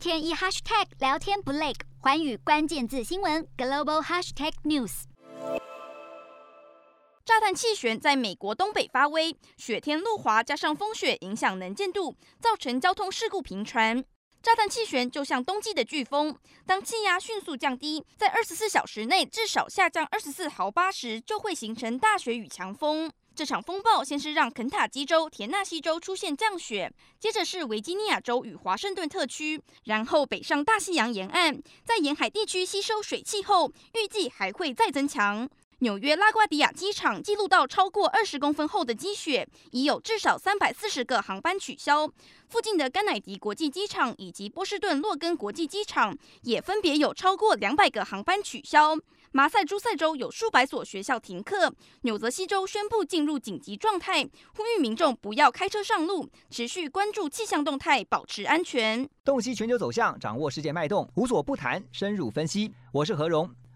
天一 hashtag 聊天不累，环宇关键字新闻 global hashtag news。炸弹气旋在美国东北发威，雪天路滑，加上风雪影响能见度，造成交通事故频传。炸弹气旋就像冬季的飓风，当气压迅速降低，在二十四小时内至少下降二十四毫巴时，就会形成大雪与强风。这场风暴先是让肯塔基州、田纳西州出现降雪，接着是维吉尼亚州与华盛顿特区，然后北上大西洋沿岸，在沿海地区吸收水汽后，预计还会再增强。纽约拉瓜迪亚机场记录到超过二十公分厚的积雪，已有至少三百四十个航班取消。附近的甘乃迪国际机场以及波士顿洛根国际机场也分别有超过两百个航班取消。马赛诸塞州有数百所学校停课，纽泽西州宣布进入紧急状态，呼吁民众不要开车上路，持续关注气象动态，保持安全。洞悉全球走向，掌握世界脉动，无所不谈，深入分析。我是何荣。